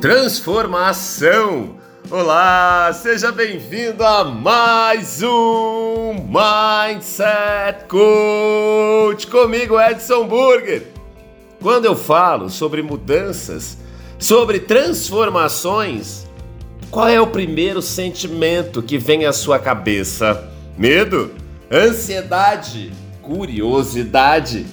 Transformação. Olá, seja bem-vindo a mais um Mindset Coach comigo, Edson Burger. Quando eu falo sobre mudanças, sobre transformações, qual é o primeiro sentimento que vem à sua cabeça? Medo? Ansiedade? Curiosidade?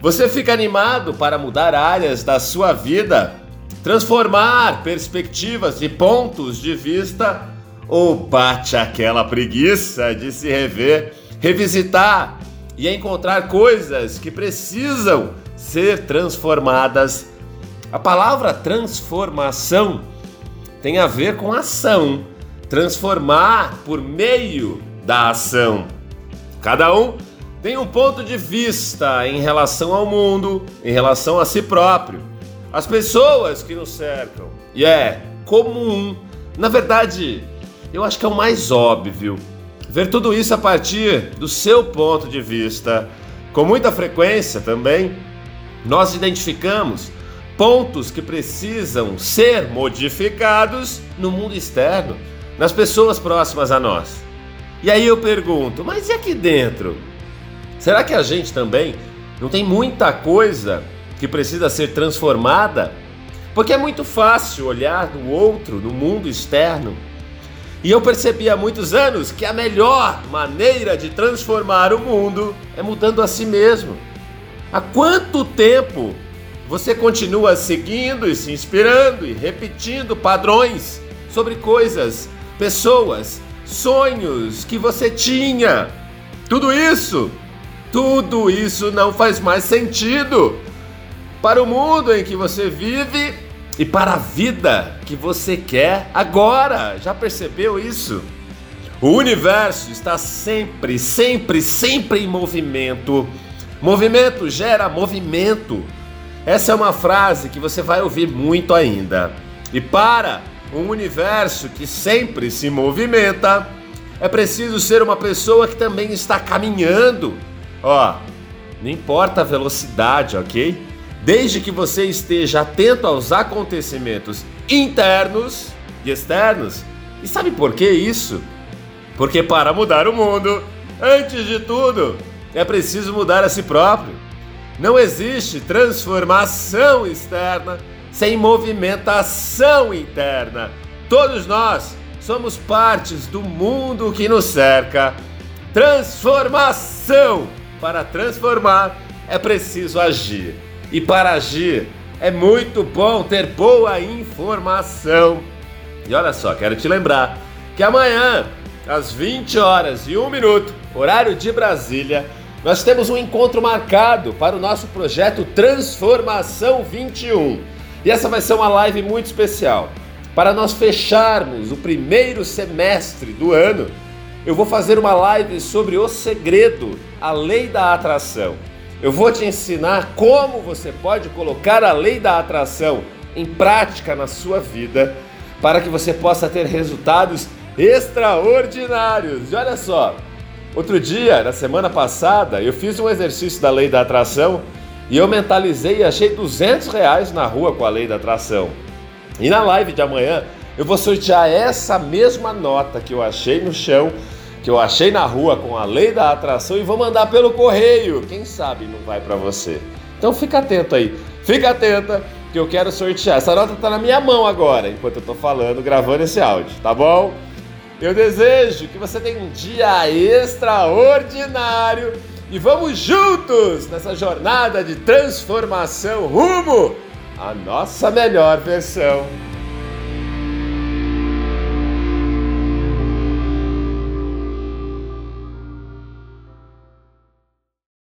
Você fica animado para mudar áreas da sua vida, transformar perspectivas e pontos de vista ou bate aquela preguiça de se rever, revisitar e encontrar coisas que precisam ser transformadas? A palavra transformação tem a ver com ação, transformar por meio da ação. Cada um tem um ponto de vista em relação ao mundo, em relação a si próprio, as pessoas que nos cercam. E é comum, na verdade, eu acho que é o mais óbvio, ver tudo isso a partir do seu ponto de vista. Com muita frequência também, nós identificamos pontos que precisam ser modificados no mundo externo, nas pessoas próximas a nós. E aí eu pergunto, mas e aqui dentro? Será que a gente também não tem muita coisa que precisa ser transformada? Porque é muito fácil olhar no outro, no mundo externo. E eu percebi há muitos anos que a melhor maneira de transformar o mundo é mudando a si mesmo. Há quanto tempo você continua seguindo e se inspirando e repetindo padrões sobre coisas, pessoas, sonhos que você tinha? Tudo isso tudo isso não faz mais sentido para o mundo em que você vive e para a vida que você quer agora. Já percebeu isso? O universo está sempre, sempre, sempre em movimento. Movimento gera movimento. Essa é uma frase que você vai ouvir muito ainda. E para um universo que sempre se movimenta, é preciso ser uma pessoa que também está caminhando Ó, não importa a velocidade, ok? Desde que você esteja atento aos acontecimentos internos e externos. E sabe por que isso? Porque para mudar o mundo, antes de tudo, é preciso mudar a si próprio. Não existe transformação externa sem movimentação interna. Todos nós somos partes do mundo que nos cerca. Transformação para transformar é preciso agir. E para agir é muito bom ter boa informação. E olha só, quero te lembrar que amanhã, às 20 horas e 1 minuto, horário de Brasília, nós temos um encontro marcado para o nosso projeto Transformação 21. E essa vai ser uma live muito especial. Para nós fecharmos o primeiro semestre do ano eu vou fazer uma live sobre o segredo, a lei da atração. Eu vou te ensinar como você pode colocar a lei da atração em prática na sua vida para que você possa ter resultados extraordinários. E olha só, outro dia, na semana passada, eu fiz um exercício da lei da atração e eu mentalizei e achei 200 reais na rua com a lei da atração. E na live de amanhã eu vou sortear essa mesma nota que eu achei no chão que eu achei na rua com a lei da atração e vou mandar pelo correio. Quem sabe não vai para você. Então fica atento aí. Fica atenta que eu quero sortear. Essa nota está na minha mão agora, enquanto eu estou falando, gravando esse áudio, tá bom? Eu desejo que você tenha um dia extraordinário e vamos juntos nessa jornada de transformação rumo à nossa melhor versão.